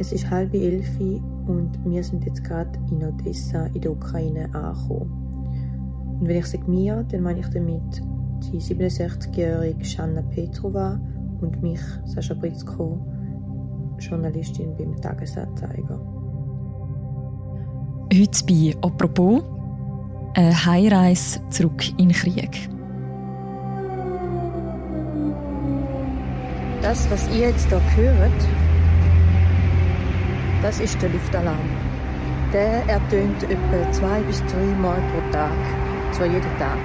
Es ist halb elf und wir sind jetzt gerade in Odessa in der Ukraine angekommen. Und wenn ich sage mir, dann meine ich damit die 67-jährige Shanna Petrova und mich, Sascha Britzko, Journalistin beim Tagesanzeiger. Heute bei «Apropos» eine Heimreise zurück in den Krieg. Das, was ihr jetzt hier hört, das ist der Luftalarm. Der ertönt etwa zwei bis drei Mal pro Tag, zwar jeden Tag.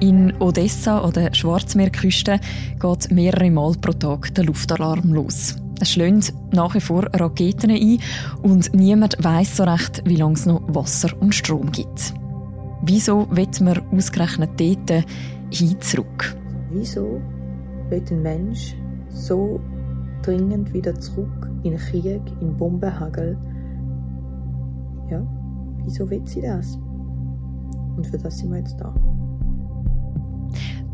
In Odessa oder Schwarzmeerküste geht mehrere Mal pro Tag der Luftalarm los. Es schlagen nach wie vor Raketen ein und niemand weiß so recht, wie lange es noch Wasser und Strom gibt. Wieso wird man ausgerechnet dort hin zurück? Wieso wird ein Mensch so dringend wieder zurück in Krieg, in Bombenhagel. Ja, wieso will sie das? Und für das sind wir jetzt da.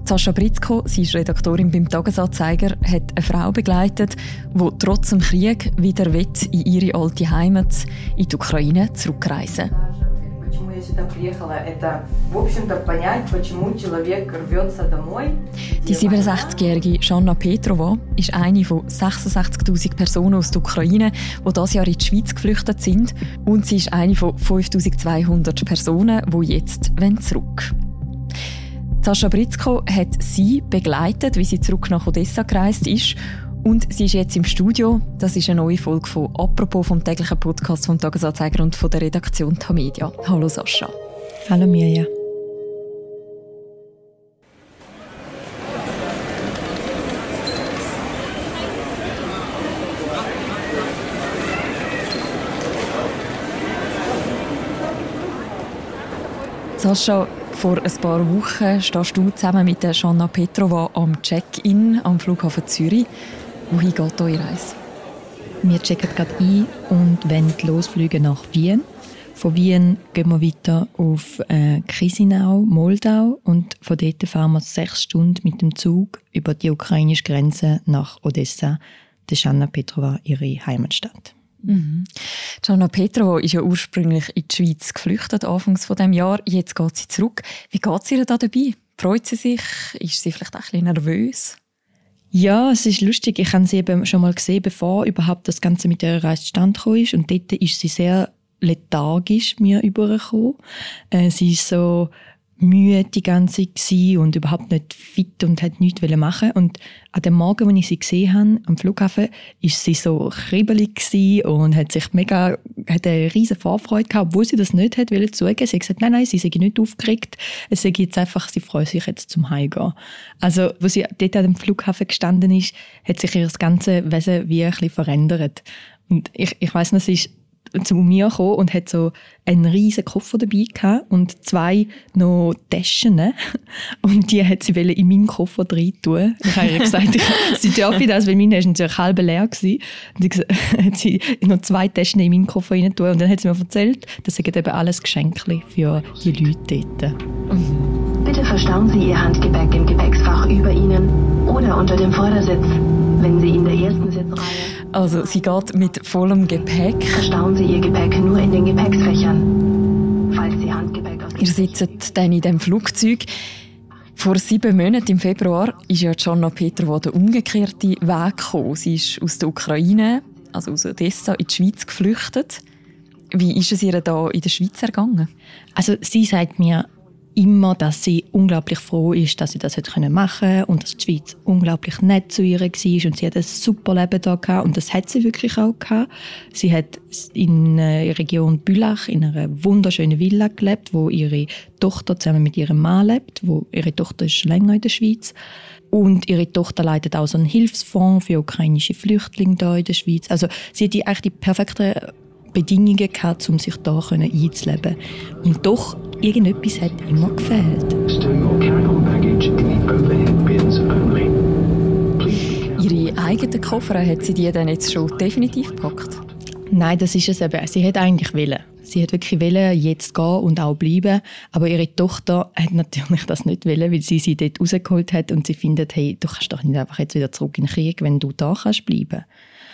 Sascha Britzko, sie ist Redaktorin beim Tagesanzeiger, hat eine Frau begleitet, die trotz dem Krieg wieder in ihre alte Heimat, in die Ukraine, zurückreisen will я сюда приехала, это, в общем-то, понять, почему человек рвется домой. Die 67-jährige Shanna Petrova ist eine von 66.000 Personen aus der Ukraine, die dieses Jahr in die Schweiz geflüchtet sind. Und sie ist eine von 5.200 Personen, die jetzt zurück Sascha Britzko hat sie begleitet, wie sie zurück nach Odessa gereist ist und sie ist jetzt im Studio. Das ist eine neue Folge von «Apropos» vom täglichen Podcast vom Tagesanzeiger und von der Redaktion Tamedia. Hallo Sascha. Hallo Mirja. Sascha, vor ein paar Wochen stehst du zusammen mit der Shanna Petrova am Check-in am Flughafen Zürich. Wohin geht eure Reise? Wir checken gerade ein und wollen losfliegen nach Wien. Von Wien gehen wir weiter auf äh, Chisinau, Moldau und von dort fahren wir sechs Stunden mit dem Zug über die ukrainische Grenze nach Odessa, der Shanna Petrova, ihre Heimatstadt. Mhm. Petrova ist ja ursprünglich in die Schweiz geflüchtet, anfangs von dem Jahr. Jetzt geht sie zurück. Wie geht es ihr da dabei? Freut sie sich? Ist sie vielleicht ein bisschen nervös? Ja, es ist lustig. Ich habe sie eben schon mal gesehen, bevor überhaupt das Ganze mit der Reise stand ist. Und dort ist sie sehr lethargisch mir übergekommen. Äh, sie ist so müde die ganze Zeit und überhaupt nicht fit und hat nichts machen Und an dem Morgen, als ich sie gesehen habe, am Flughafen, ist sie so kribbelig und hat sich mega, hat eine riesige Vorfreude gehabt, obwohl sie das nicht hat wollen zugeben. Sie hat gesagt, nein, nein, sie sei nicht aufgeregt. Es sei jetzt einfach, sie freut sich jetzt zum Heimgehen. Also, wo sie dort an dem Flughafen gestanden ist, hat sich ihr ganze Wesen wie ein bisschen verändert. Und ich, ich weiss noch, sie ist zu mir gekommen und hat so einen riesen Koffer dabei gehabt und zwei noch Taschen. Ne? Und die hat sie in meinen Koffer rein tun. Ich habe ihr gesagt, ich, sie dürfe das, weil meine ist natürlich halb leer gewesen. Und sie hat sie noch zwei Taschen in meinen Koffer rein tun. Und dann hat sie mir erzählt, das sind eben alles Geschenke für die Leute dort. Bitte verstauen Sie Ihr Handgepäck im Gepäcksfach über Ihnen oder unter dem Vordersitz, wenn Sie in der ersten Sitzreihe also sie geht mit vollem Gepäck. Verstauen Sie Ihr Gepäck nur in den Gepäcksfächern. Falls Sie Handgepäck aus Ihr sitzt dann in dem Flugzeug. Vor sieben Monaten im Februar ist ja Gianna Peter der umgekehrte Weg gekommen. Sie ist aus der Ukraine, also aus Odessa, in die Schweiz geflüchtet. Wie ist es ihr da in der Schweiz ergangen? Also sie sagt mir, immer, dass sie unglaublich froh ist, dass sie das machen konnte und dass die Schweiz unglaublich nett zu ihr war und sie hat ein super Leben da gehabt und das hat sie wirklich auch gehabt. Sie hat in der Region Bülach in einer wunderschönen Villa gelebt, wo ihre Tochter zusammen mit ihrem Mann lebt, wo ihre Tochter ist länger in der Schweiz und ihre Tochter leitet auch so einen Hilfsfonds für ukrainische Flüchtlinge da in der Schweiz. Also sie hat die, eigentlich die perfekte Bedingungen gehabt, um sich da einzuleben. Und doch, irgendetwas hat immer gefehlt. Ihre eigenen Koffer, hat sie die dann jetzt schon definitiv gepackt? Nein, das ist es eben. Sie hat eigentlich wollen. Sie hat wirklich wollen, jetzt gehen und auch bleiben. Aber ihre Tochter hat natürlich das nicht wollen, weil sie sie dort rausgeholt hat und sie findet, hey, du kannst doch nicht einfach jetzt wieder zurück in den Krieg, wenn du da kannst bleiben.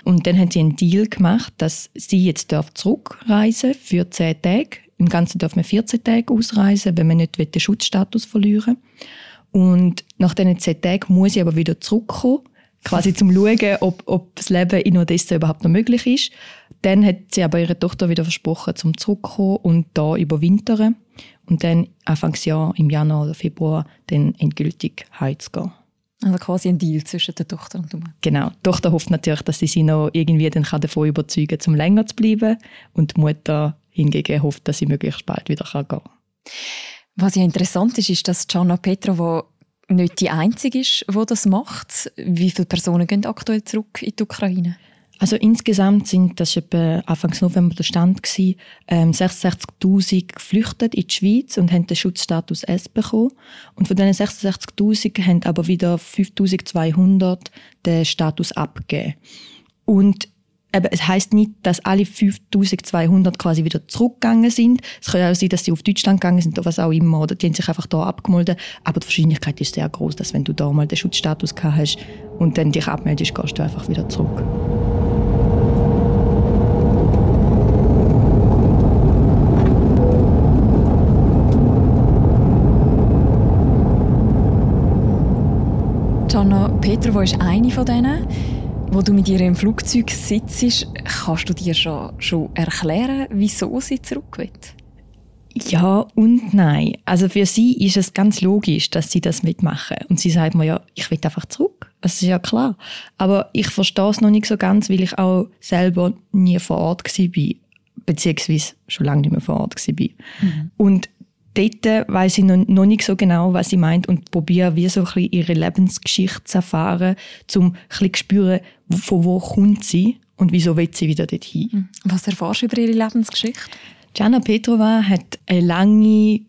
Und dann haben sie einen Deal gemacht, dass sie jetzt zurückreisen für zehn Tage. Im Ganzen darf man 14 Tage ausreisen, wenn man nicht den Schutzstatus verlieren will. Und nach diesen zehn Tagen muss sie aber wieder zurückkommen, quasi zum schauen, ob, ob das Leben in Odessa überhaupt noch möglich ist. Dann hat sie aber ihrer Tochter wieder versprochen, zum zurückkommen und da überwintern. Und dann Anfangsjahr im Januar oder Februar dann endgültig heimzugehen. Also quasi ein Deal zwischen der Tochter und der Mutter. Genau. Die Tochter hofft natürlich, dass sie sie noch irgendwie dann davon überzeugen kann, um länger zu bleiben. Und die Mutter hingegen hofft, dass sie möglichst bald wieder gehen kann. Was ja interessant ist, ist, dass Gianna Petrova nicht die Einzige ist, die das macht. Wie viele Personen gehen aktuell zurück in die Ukraine? Also insgesamt sind das etwa Anfang November der Stand gewesen, ähm, 66.000 geflüchtet in die Schweiz und haben den Schutzstatus S bekommen. Und von diesen 66.000 haben aber wieder 5.200 den Status abgegeben. Und eben, es heißt nicht, dass alle 5.200 quasi wieder zurückgegangen sind. Es kann auch sein, dass sie auf Deutschland gegangen sind oder was auch immer. Oder die haben sich einfach da abgemeldet. Aber die Wahrscheinlichkeit ist sehr groß, dass wenn du da mal den Schutzstatus gehabt hast und dann dich abmeldest, gehst du einfach wieder zurück. Gianna Petrova ist eine von denen. Wo du mit ihr im Flugzeug sitzt, kannst du dir schon, schon erklären, wieso sie zurück will? Ja und nein. Also für sie ist es ganz logisch, dass sie das mitmachen. Und sie sagt mir ja, ich will einfach zurück. Das ist ja klar. Aber ich verstehe es noch nicht so ganz, weil ich auch selber nie vor Ort war. Beziehungsweise schon lange nicht mehr vor Ort war. Mhm. Und dort weiß ich noch, noch nicht so genau, was sie meint und probiere wie so ein bisschen ihre Lebensgeschichte zu erfahren, um ein bisschen zu spüren, von wo kommt sie und wieso will sie wieder dorthin. Hm. Was erfährst du über ihre Lebensgeschichte? Gianna Petrova hat eine lange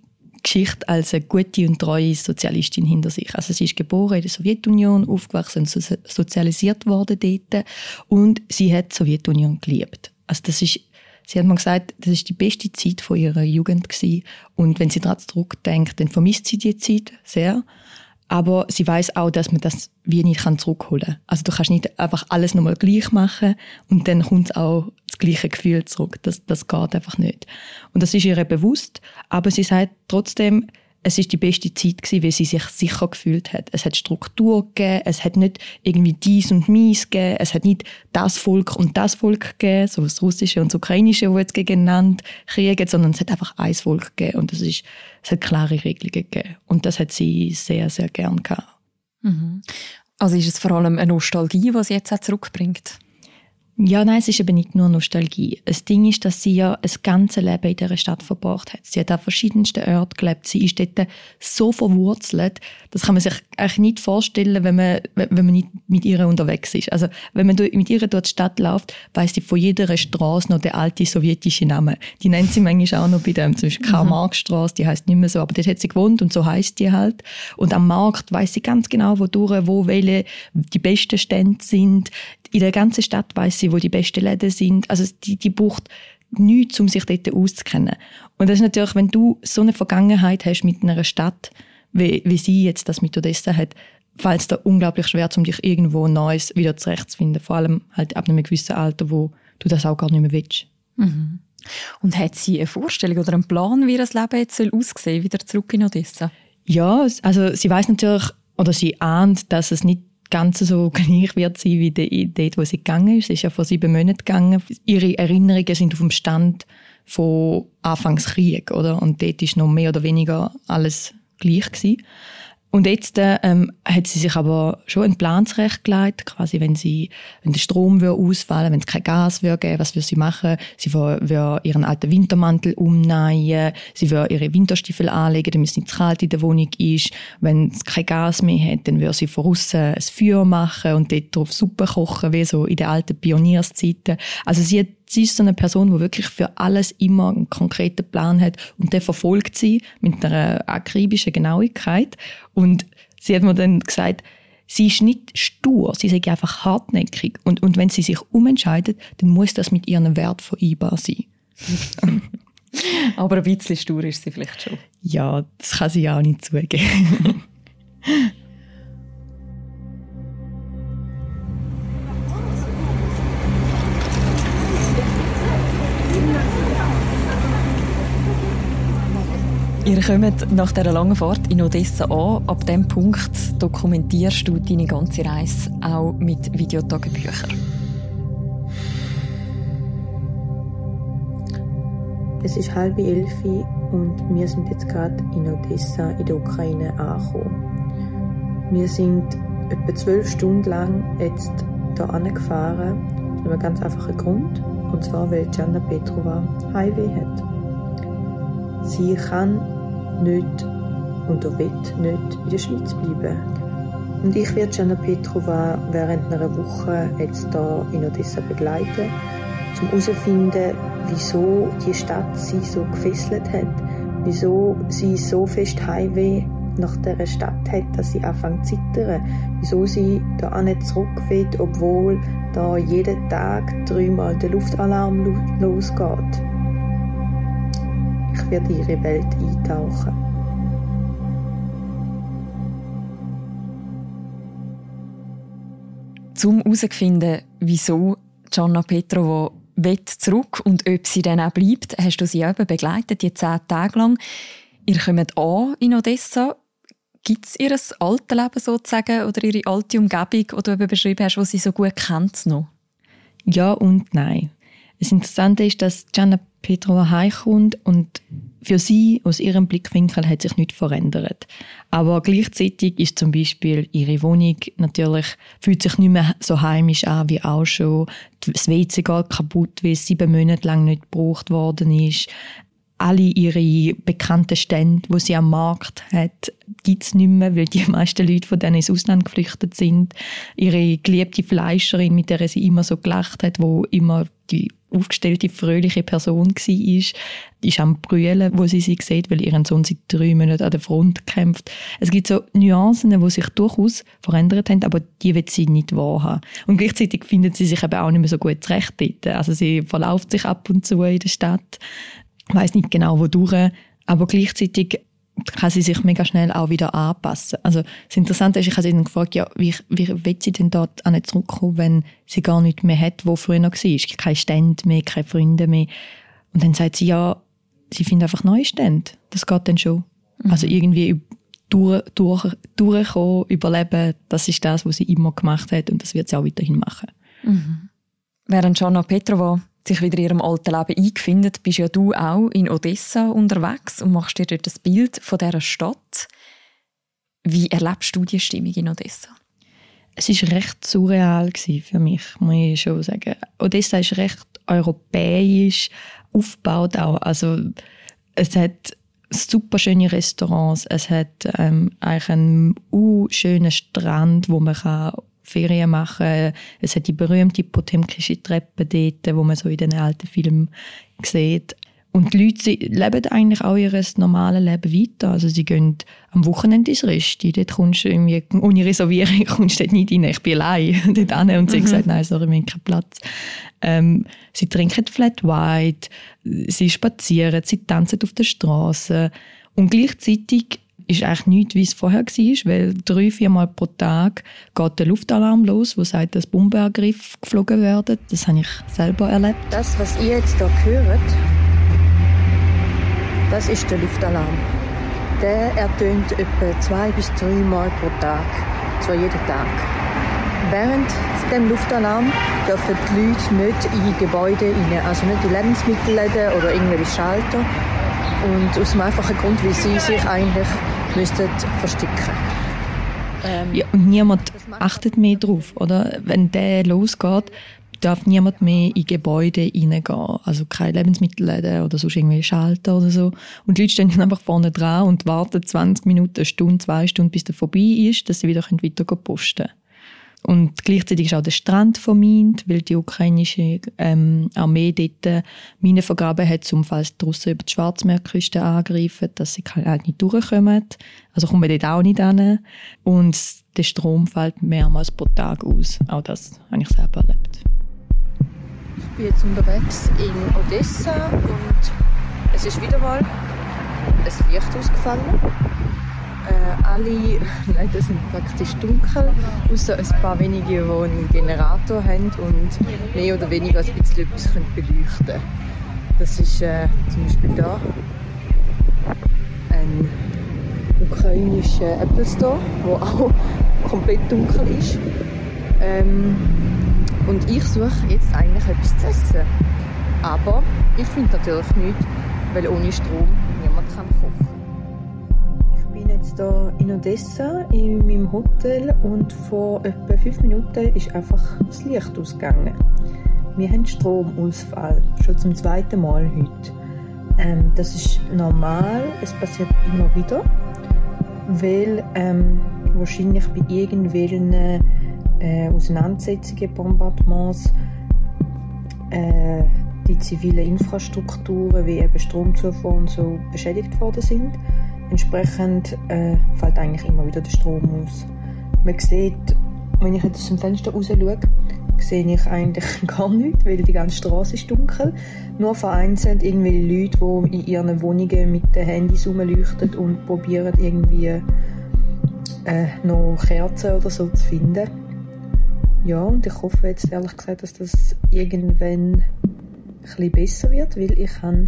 Geschichte als eine gute und treue Sozialistin hinter sich. Also sie ist geboren in der Sowjetunion, aufgewachsen und sozialisiert worden dort und sie hat die Sowjetunion geliebt. Also das ist Sie hat mir gesagt, das ist die beste Zeit von ihrer Jugend gewesen. Und wenn sie daran zurückdenkt, dann vermisst sie die Zeit sehr. Aber sie weiß auch, dass man das wie nicht zurückholen kann. Also du kannst nicht einfach alles nochmal gleich machen und dann kommt auch das gleiche Gefühl zurück. Das, das geht einfach nicht. Und das ist ihr bewusst. Aber sie sagt trotzdem, es ist die beste Zeit gewesen, weil sie sich sicher gefühlt hat. Es hat Struktur gegeben, es hat nicht irgendwie dies und mies gegeben, es hat nicht das Volk und das Volk gegeben, so das russische und das ukrainische, wo jetzt gegeneinander kriegen, sondern es hat einfach ein Volk gegeben und es, ist, es hat klare Regelungen gegeben. Und das hat sie sehr, sehr gern gehabt. Mhm. Also ist es vor allem eine Nostalgie, die sie jetzt auch zurückbringt? Ja, nein, es ist eben nicht nur Nostalgie. Das Ding ist, dass sie ja ein ganzes Leben in dieser Stadt verbracht hat. Sie hat an verschiedensten Orten gelebt. Sie ist dort so verwurzelt, das kann man sich eigentlich nicht vorstellen, wenn man, wenn man nicht mit ihr unterwegs ist. Also, wenn man mit ihr durch die Stadt läuft, weiss sie von jeder Straße noch den alten sowjetischen Namen. Die nennt sie manchmal auch noch bei dem, zum Beispiel Karl-Marx-Straße, die heißt nicht mehr so, aber dort hat sie gewohnt und so heißt die halt. Und am Markt weiss sie ganz genau, wodurch, wo welche die besten Stände sind in der ganzen Stadt weiß sie, wo die besten Läden sind. Also die, die braucht nichts, um sich dort auszukennen. Und das ist natürlich, wenn du so eine Vergangenheit hast mit einer Stadt, wie, wie sie jetzt das mit Odessa hat, fällt es da unglaublich schwer, um dich irgendwo Neues wieder zurechtzufinden. Vor allem halt ab einem gewissen Alter, wo du das auch gar nicht mehr willst. Mhm. Und hat sie eine Vorstellung oder einen Plan, wie das Leben jetzt aussehen soll, wieder zurück in Odessa? Ja, also sie weiß natürlich, oder sie ahnt, dass es nicht ganz so gleich wird sein wie dort, wo sie gegangen ist. Sie ist ja vor sieben Monaten gegangen. Ihre Erinnerungen sind auf dem Stand von Anfangskrieg, oder? Und dort ist noch mehr oder weniger alles gleich gewesen. Und jetzt ähm, hat sie sich aber schon einen Plan zurechtgelegt, quasi wenn sie, wenn der Strom würde ausfallen, wenn es kein Gas würde geben, was würde sie machen? Sie würde ihren alten Wintermantel umnähen, sie würde ihre Winterstiefel anlegen, damit es nicht zu kalt in der Wohnung ist. Wenn es kein Gas mehr hat, dann würde sie von außen ein Feuer machen und dort drauf Suppe kochen, wie so in den alten Pionierszeiten. Also sie hat sie ist so eine Person, die wirklich für alles immer einen konkreten Plan hat und der verfolgt sie mit einer akribischen Genauigkeit. Und sie hat mir dann gesagt, sie ist nicht stur, sie ist einfach hartnäckig. Und, und wenn sie sich umentscheidet, dann muss das mit ihrem Wert vereinbar sein. Aber ein bisschen stur ist sie vielleicht schon. Ja, das kann sie auch nicht zugeben. Ihr kommt nach dieser langen Fahrt in Odessa an. Ab diesem Punkt dokumentierst du deine ganze Reise auch mit Videotagebüchern. Es ist halb elf und wir sind jetzt gerade in Odessa in der Ukraine angekommen. Wir sind etwa zwölf Stunden lang jetzt hier angefahren, aus einem ganz einfachen Grund, und zwar weil Gianna Petrova Highway hat. Sie kann nicht und er will nicht in der Schweiz bleiben. Und ich werde Gianna Petrova während einer Woche jetzt hier in Odessa begleiten, um herauszufinden, wieso die Stadt sie so gefesselt hat, wieso sie so fest Highway nach dieser Stadt hat, dass sie anfängt zu zittern, wieso sie da auch nicht zurück will, obwohl da jeden Tag dreimal der Luftalarm losgeht. Ich werde ihre Welt eintauchen. Zum herauszufinden, wieso Gianna Petrova zurück und ob sie dann auch bleibt, hast du sie eben begleitet, die zehn Tage lang. Ihr kommt an in Odessa. Gibt es ihr altes Leben sozusagen oder ihre alte Umgebung, die du eben beschrieben hast, die sie so gut kennt noch? Ja und nein. Das Interessante ist, dass Gianna Petrova heimkommt und für sie, aus ihrem Blickwinkel, hat sich nichts verändert. Aber gleichzeitig ist zum Beispiel ihre Wohnung natürlich, fühlt sich nicht mehr so heimisch an wie auch schon. Das WC geht kaputt, weil es sieben Monate lang nicht gebraucht worden ist. Alle ihre bekannten Stände, wo sie am Markt hat, gibt es nicht mehr, weil die meisten Leute von denen ins Ausland geflüchtet sind. Ihre geliebte Fleischerin, mit der sie immer so gelacht hat, wo immer die aufgestellte, fröhliche Person war, ist am Brüllen, wo sie sie sieht, weil ihren Sohn seit drei Monaten an der Front kämpft. Es gibt so Nuancen, die sich durchaus verändert haben, aber die wird sie nicht wahrhaben. Und gleichzeitig findet sie sich eben auch nicht mehr so gut zurecht dort. Also sie verlauft sich ab und zu in der Stadt, weiß nicht genau wodurch, aber gleichzeitig kann sie sich mega schnell auch wieder anpassen. Also das Interessante ist, ich habe sie dann gefragt, ja, wie, wie will sie denn dort auch nicht zurückkommen, wenn sie gar nichts mehr hat, wo früher noch war? Keine Stände mehr, keine Freunde mehr. Und dann sagt sie, ja, sie findet einfach neue Stände. Das geht dann schon. Mhm. Also irgendwie durch, durch, durchkommen, überleben, das ist das, was sie immer gemacht hat und das wird sie auch weiterhin machen. Mhm. Während Jana Petrova sich wieder ihrem alten Leben eingefindet, bist ja du auch in Odessa unterwegs und machst dir dort das Bild von dieser Stadt. Wie erlebst du die Stimmung in Odessa? Es war recht surreal für mich, muss ich schon sagen. Odessa ist recht europäisch aufgebaut auch. Also es hat super schöne Restaurants, es hat ähm, eigentlich einen uh, schönen Strand, wo man kann Ferien machen. Es hat die berühmte Potemkische Treppe dort, wo man so in den alten Filmen sieht. Und die Leute leben eigentlich auch ihr normales Leben weiter. Also sie gehen am Wochenende ins Resti. Dort kommst du irgendwie, ohne Reservierung kommst du dort nicht rein. Ich bin allein dort hin. Und sie mhm. gesagt, nein, sorry, wir haben keinen Platz. Ähm, sie trinken Flat White, sie spazieren, sie tanzen auf der Straße. Und gleichzeitig ist eigentlich nichts, wie es vorher war, weil drei, viermal pro Tag geht der Luftalarm los, wo sagt, dass Bombenangriffe geflogen werden. Das habe ich selber erlebt. Das, was ihr jetzt hier hört, das ist der Luftalarm. Der ertönt etwa zwei bis drei Mal pro Tag, zwar jeden Tag. Während dem Luftalarm dürfen die Leute nicht in Gebäude rein, also nicht in Lebensmittelläden oder irgendwelche Schalter. Und aus dem einfachen Grund, weil sie sich eigentlich müssten verstecken ähm, ja, und niemand achtet mehr drauf, oder? Wenn der losgeht, darf niemand mehr in Gebäude reingehen. Also keine Lebensmittelläden oder sonst irgendwie Schalter oder so. Und die Leute stehen einfach vorne dran und warten 20 Minuten, eine Stunde, zwei Stunden, bis der vorbei ist, dass sie wieder weiter posten können. Und gleichzeitig ist auch der Strand vermint, weil die ukrainische ähm, Armee dort Minen vergraben hat, um falls die Russen über die Schwarzmeerküste angreifen, dass sie halt nicht durchkommen. Also kommen wir dort auch nicht hin. Und der Strom fällt mehrmals pro Tag aus. Auch das habe ich selber erlebt. Ich bin jetzt unterwegs in Odessa und es ist wieder mal ein Licht ausgefallen äh, alle Leute sind praktisch dunkel, außer ein paar wenige, die einen Generator haben und mehr oder weniger ein bisschen etwas beleuchten können. Das ist äh, zum Beispiel da ein einen ukrainischen Apple Store, der auch komplett dunkel ist. Ähm, und ich suche jetzt eigentlich etwas zu essen. Aber ich finde natürlich nicht, weil ohne Strom niemand kann kochen. Jetzt hier in Odessa in meinem Hotel und vor etwa fünf Minuten ist einfach das Licht ausgegangen. Wir haben Stromausfall, schon zum zweiten Mal heute. Ähm, das ist normal, es passiert immer wieder, weil ähm, wahrscheinlich bei irgendwelchen äh, Auseinandersetzungen, Bombardements, äh, die zivilen Infrastrukturen wie eben Stromzufuhr und so beschädigt worden sind. Entsprechend äh, fällt eigentlich immer wieder der Strom aus. Man sieht, wenn ich jetzt aus dem Fenster raus schaue, sehe ich eigentlich gar nichts, weil die ganze Straße ist dunkel. Nur vereinzelt irgendwelche Leute, die in ihren Wohnungen mit den Handys rumleuchten und probieren irgendwie äh, noch Kerzen oder so zu finden. Ja, und ich hoffe jetzt ehrlich gesagt, dass das irgendwann ein bisschen besser wird, weil ich habe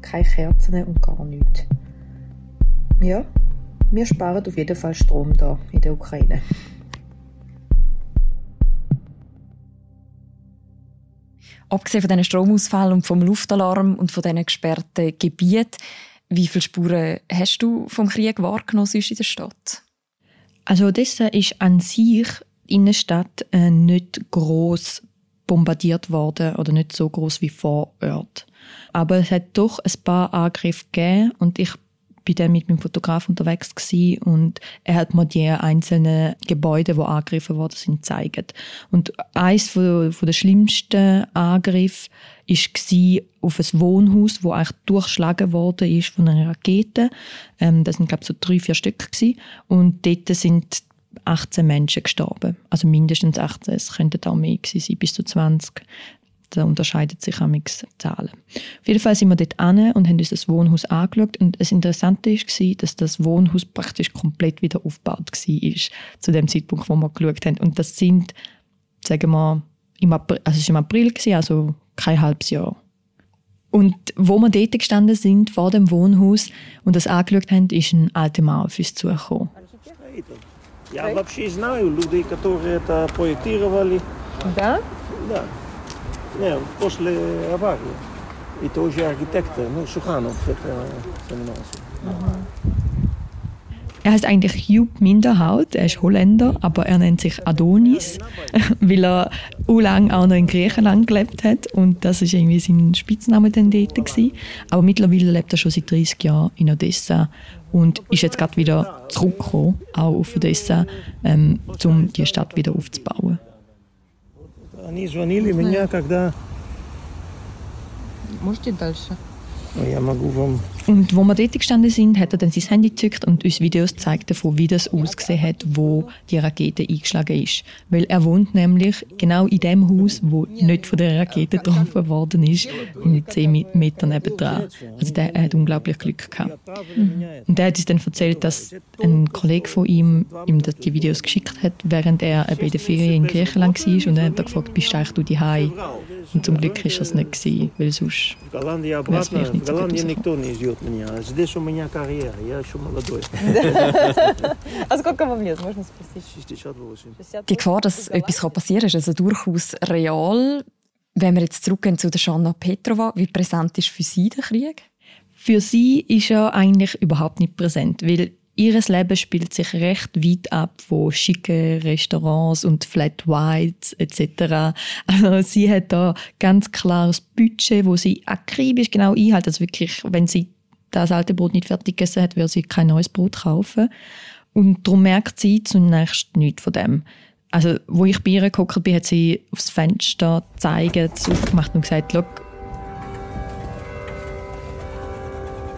keine Kerzen und gar nichts. Ja, wir sparen auf jeden Fall Strom da in der Ukraine. Abgesehen von diesen Stromausfällen und vom Luftalarm und von diesen gesperrten Gebieten, wie viele Spuren hast du vom Krieg wahrgenommen in der Stadt? Also Odessa ist an sich die Innenstadt äh, nicht groß bombardiert worden oder nicht so groß wie vor Ort. Aber es hat doch ein paar Angriffe gegeben und ich bin dann mit meinem Fotograf unterwegs gewesen und er hat mir die einzelnen Gebäude, die angegriffen worden sind, gezeigt. Und eins von, von der schlimmsten Angriffe war auf ein Wohnhaus, wo eigentlich durchschlagen worden ist von einer Rakete. Ähm, das sind glaube ich so drei, vier Stück gewesen. und dort sind 18 Menschen gestorben. Also mindestens 18. Es könnten auch mehr gewesen sein, bis zu 20 da unterscheidet sich die Zahlen. Auf jeden Fall sind wir dort an und haben uns das Wohnhaus angeschaut. Und das Interessante war, dass das Wohnhaus praktisch komplett wieder aufgebaut war, zu dem Zeitpunkt, wo wir geschaut haben. Und das sind, sagen wir, im April, also es war im April, also kein halbes Jahr. Und wo wir dort gestanden sind, vor dem Wohnhaus, und das angeschaut haben, ist ein alter Mann auf uns zugekommen. Я вообще знаю людей, которые это проектировали. Да? Да. Не, после аварии. И тоже архитектор, ну, Шуханов, это занимался. Er heißt eigentlich Hugh Minderhaut, er ist Holländer, aber er nennt sich Adonis, weil er auch lange auch noch in Griechenland gelebt hat und das ist irgendwie sein Spitzname dann dort gewesen. Aber mittlerweile lebt er schon seit 30 Jahren in Odessa und ist jetzt gerade wieder zurückgekommen, auch auf Odessa, ähm, um die Stadt wieder aufzubauen. Они звонили меня, когда Можете дальше? я могу вам Und wo wir dort gestanden sind, hat er dann sein Handy gezückt und uns Videos gezeigt davon, wie das ausgesehen hat, wo die Rakete eingeschlagen ist. Weil er wohnt nämlich genau in dem Haus, wo nicht von der Rakete getroffen worden ist, in 10 Metern nebenan. Also der hat unglaublich Glück gehabt. Mhm. Und er hat uns dann erzählt, dass ein Kollege von ihm ihm die Videos geschickt hat, während er bei der Ferien in Griechenland war und er hat gefragt, bist du eigentlich du die Und zum Glück ist das nicht weil sonst wäre es vielleicht nicht so gut Голландии rausgekommen. никто не ждет меня. А Здесь у меня карьера, я еще молодой. А сколько вам лет, можно спросить? 68. 60 Die Gefahr, dass etwas passieren kann, ist also durchaus real. Wenn wir jetzt zurückgehen zu der Shanna Petrova, wie präsent ist für Sie der Krieg? Für sie ist er eigentlich überhaupt nicht präsent, weil ihr Leben spielt sich recht weit ab von schicken Restaurants und Flat Whites etc. Also sie hat da ganz klares Budget, wo sie akribisch genau einhält. Also wirklich, wenn sie das alte Brot nicht fertig gegessen hat, würde sie kein neues Brot kaufen. Und darum merkt sie zunächst nichts von dem. Also, wo ich bei ihr gehockt bin, hat sie aufs Fenster gezeigt, aufgemacht und gesagt, «Schau,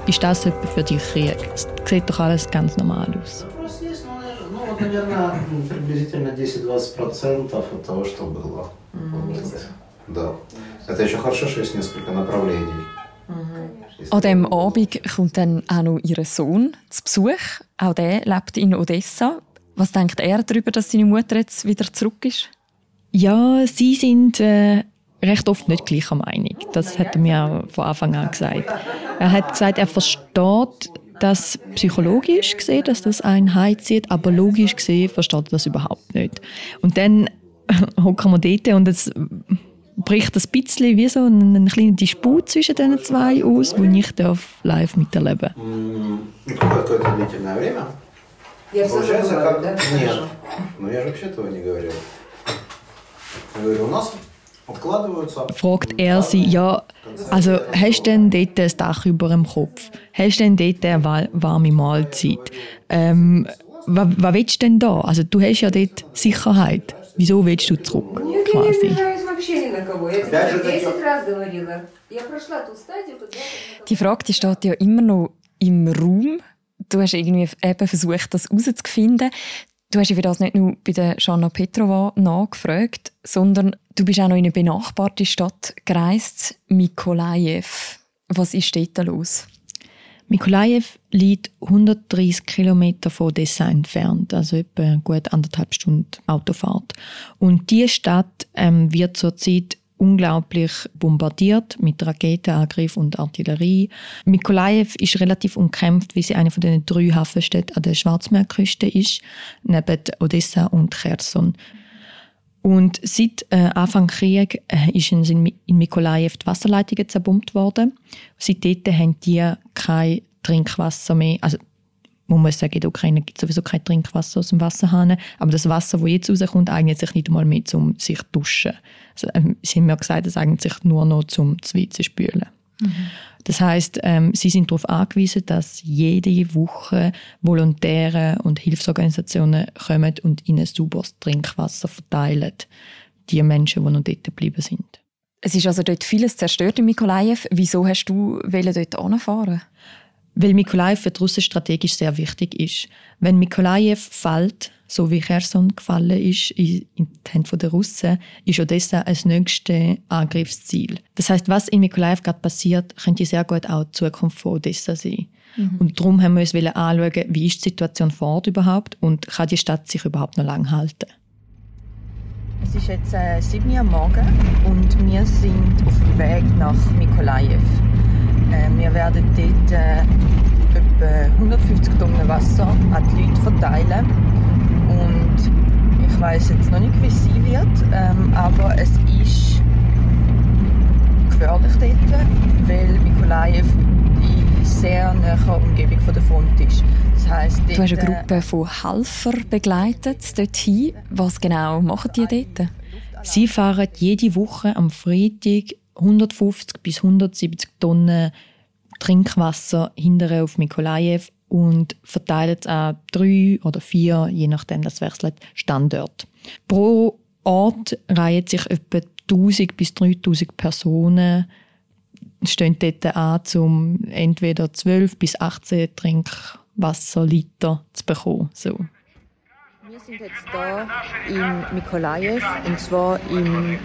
ist das etwa für dich Krieg? Es sieht doch alles ganz normal aus. Вопрос есть, но, ну, вот, наверное, приблизительно 10-20% от того, что было. Вот. Да. Это еще хорошо, что есть несколько направлений. An diesem Abend kommt dann auch noch ihr Sohn zu Besuch. Auch der lebt in Odessa. Was denkt er darüber, dass seine Mutter jetzt wieder zurück ist? Ja, sie sind äh, recht oft nicht gleicher Meinung. Das hat er mir auch von Anfang an gesagt. Er hat gesagt, er versteht das psychologisch gesehen, dass das einen heizieht, aber logisch gesehen versteht er das überhaupt nicht. Und dann hocken wir dort und es bricht ein bisschen wie so ein kleiner Disput zwischen diesen zwei aus, den ich darf live miterleben darf. Я все Получается, как... Да? Нет. Ну я же вообще этого не говорил. Я говорю, у нас fragt er sie, ja, also hast du denn dort ein Dach über dem Kopf? Hast du denn dort eine warme Mahlzeit? Ähm, was, was willst du denn da? Also du hast ja dort Sicherheit. Wieso willst du zurück, quasi? Die Frage die steht ja immer noch im Raum. Du hast irgendwie eben versucht, das herauszufinden. Du hast ja für das nicht nur bei der Jana Petrova nachgefragt, sondern du bist auch noch in eine benachbarte Stadt gereist, Mikolajew. Was ist dort los? Mikolajew liegt 130 Kilometer von Dessa entfernt, also etwa gut anderthalb Stunden Autofahrt. Und diese Stadt ähm, wird zurzeit unglaublich bombardiert mit Raketenangriff und Artillerie. Mikolajew ist relativ umkämpft, wie sie eine von den drei Hafenstädten an der Schwarzmeerküste ist, neben Odessa und Cherson. Und seit äh, Anfang Krieg äh, ist in, in Mikolajew die Wasserleitungen zerbombt worden. Seitdem haben die kein Trinkwasser mehr, also man muss sagen, in der Ukraine gibt es sowieso kein Trinkwasser aus dem Wasserhahn. Aber das Wasser, das jetzt rauskommt, eignet sich nicht einmal mehr, um sich zu duschen. Also, ähm, sie haben mir gesagt, es eignet sich nur noch zum Zwiebeln spülen. Das heißt, ähm, sie sind darauf angewiesen, dass jede Woche Volontäre und Hilfsorganisationen kommen und ihnen sauberes Trinkwasser verteilen. Die Menschen, die noch dort geblieben sind. Es ist also dort vieles zerstört in Mikolajew. Wieso hast du dort anfahren? Weil Mikolajew für die Russen strategisch sehr wichtig ist. Wenn Mikolajew fällt, so wie Cherson gefallen ist in die Hände der Russen, ist Odessa als nächstes Angriffsziel. Das heißt, was in Mikolajew gerade passiert, könnte sehr gut auch die Zukunft von Odessa sein. Mhm. Und darum haben wir uns anschauen, wie ist die Situation vor Ort überhaupt und kann die Stadt sich überhaupt noch lang halten. Es ist jetzt äh, 7 Uhr morgen und wir sind auf dem Weg nach Mikolajew. Äh, wir werden dort äh, etwa 150 Tonnen Wasser an die Leute verteilen. Und ich weiß jetzt noch nicht, wie es sein wird, ähm, aber es ist gefährlich dort, weil Mikolajew in sehr naher Umgebung von der Front ist. Das heisst, du hast eine äh, Gruppe von Helfern begleitet dorthin. Was genau machen die dort? Sie fahren jede Woche am Freitag 150 bis 170 Tonnen Trinkwasser hinterher auf Mikolajew und verteilen es an drei oder vier, je nachdem das wechselt, Standorte. Pro Ort reihen sich etwa 1000 bis 3000 Personen stehen dort an, um entweder 12 bis 18 Trinkwasserliter zu bekommen. So. Wir sind jetzt hier in Mikolajew und zwar im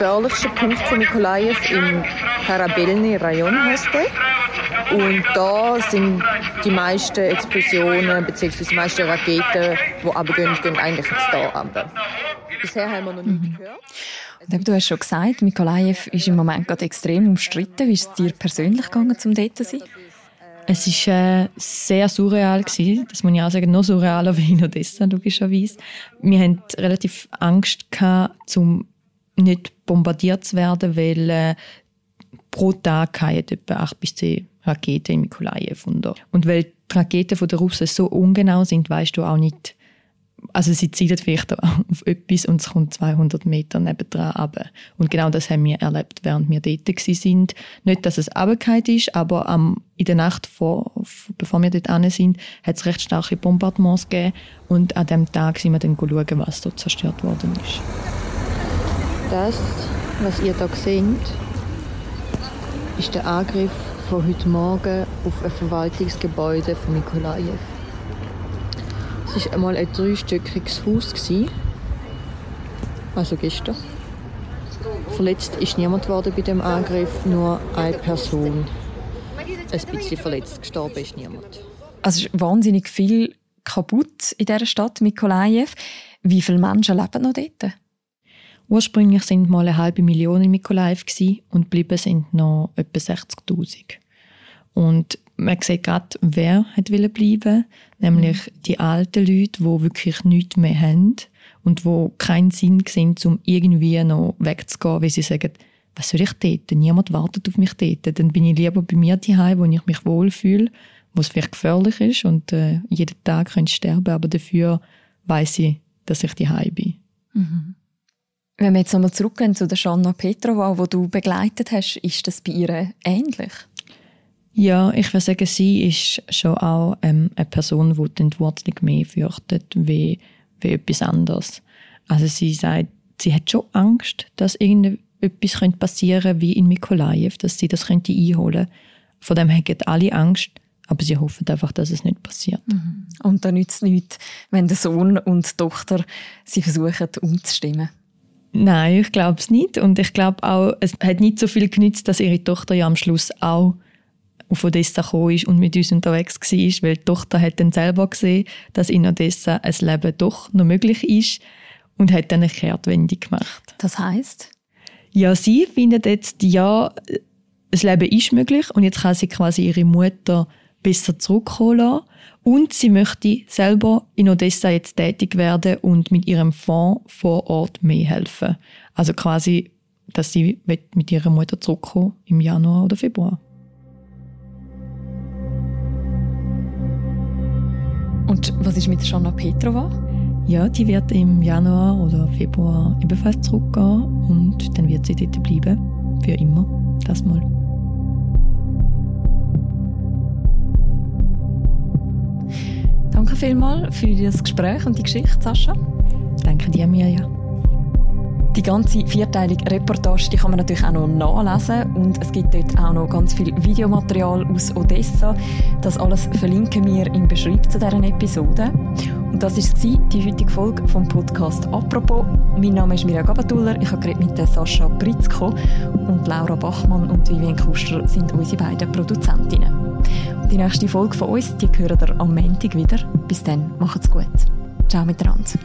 gefährlichsten Punkt von Mikolajew im Karabelny Rayon heißt der. Und da sind die meisten Explosionen bzw. die meisten Raketen, die runtergehen, gehen eigentlich jetzt hier runter. Bisher haben wir noch nichts mhm. gehört. Und du hast schon gesagt, Mikolajew ist im Moment gerade extrem umstritten. Wie ist es dir persönlich gegangen, um dort zu sein? Es war äh, sehr surreal. Gewesen. Das muss ich auch sagen, noch surrealer wie in Odessa, logischerweise. Wir hatten relativ Angst, gehabt, um nicht bombardiert zu werden, weil äh, pro Tag etwa acht bis zehn Raketen in Mikolajew. Und weil die Raketen der Russen so ungenau sind, weißt du auch nicht, also sie zielen vielleicht auf etwas und es kommt 200 Meter nebendran runter. Und genau das haben wir erlebt, während wir dort waren. Nicht, dass es runtergefallen ist, aber am, in der Nacht, vor, bevor wir dort hin sind, hat es recht starke Bombardements gegeben und an dem Tag sind wir dann schauen, was dort zerstört worden ist. Das, was ihr hier seht, ist der Angriff von heute Morgen auf ein Verwaltungsgebäude von Mikolajew. Es war einmal ein dreistöckiges Haus. Also gestern. Verletzt ist niemand worden bei dem Angriff, nur eine Person. Ein bisschen verletzt, gestorben ist niemand. Also es ist wahnsinnig viel kaputt in dieser Stadt Mikolajew. Wie viele Menschen leben noch dort? Ursprünglich sind mal eine halbe Million in Mikolajew und geblieben sind noch etwa 60'000. Und man sieht gerade, wer hat bleiben nämlich die alten Leute, die wirklich nichts mehr haben und wo keinen Sinn sehen, um irgendwie noch wegzugehen, weil sie sagen, was soll ich dort? Niemand wartet auf mich dort. Dann bin ich lieber bei mir daheim, wo ich mich wohlfühle, wo es vielleicht gefährlich ist und äh, jeden Tag könnte ich sterben, aber dafür weiß ich, dass ich daheim bin. Mhm. Wenn wir jetzt nochmal zurückgehen zu der Shanna Petrova, die du begleitet hast, ist das bei ihr ähnlich? Ja, ich würde sagen, sie ist schon auch ähm, eine Person, die die Entwurzelung mehr fürchtet wie, wie etwas anderes. Also sie sagt, sie hat schon Angst, dass irgendetwas passieren könnte, wie in Mikolajew, dass sie das könnte einholen könnte. Von dem haben alle Angst, aber sie hoffen einfach, dass es nicht passiert. Mhm. Und da nützt es nichts, wenn der Sohn und die Tochter sie versuchen umzustimmen. Nein, ich glaube es nicht. Und ich glaube auch, es hat nicht so viel genützt, dass ihre Tochter ja am Schluss auch auf Odessa gekommen ist und mit uns unterwegs war, weil die Tochter hat dann selber gesehen, dass in Odessa ein Leben doch noch möglich ist und hat dann eine Kehrtwende gemacht. Das heißt? Ja, sie findet jetzt, ja, das Leben ist möglich und jetzt kann sie quasi ihre Mutter besser zurückkommen lassen. Und sie möchte selber in Odessa jetzt tätig werden und mit ihrem Fonds vor Ort mehr helfen. Also quasi, dass sie mit ihrer Mutter zurückkommen im Januar oder Februar. Und was ist mit Shanna Petrova? Ja, die wird im Januar oder Februar ebenfalls zurückgehen und dann wird sie dort bleiben. Für immer. Das mal. Vielmals für das Gespräch und die Geschichte, Sascha. Danke dir, Mirja. Die ganze vierteilige Reportage die kann man natürlich auch noch nachlesen und es gibt dort auch noch ganz viel Videomaterial aus Odessa. Das alles verlinken wir im Beschreibung zu dieser Episode. Und das war die heutige Folge vom Podcast «Apropos». Mein Name ist Mirja Gabatuller, ich habe mit Sascha Britzko und Laura Bachmann und Vivian Kuster sind unsere beiden Produzentinnen. Die nächste Folge von uns, die hören ihr am Montag wieder. Bis dann, macht's gut. Ciao miteinander.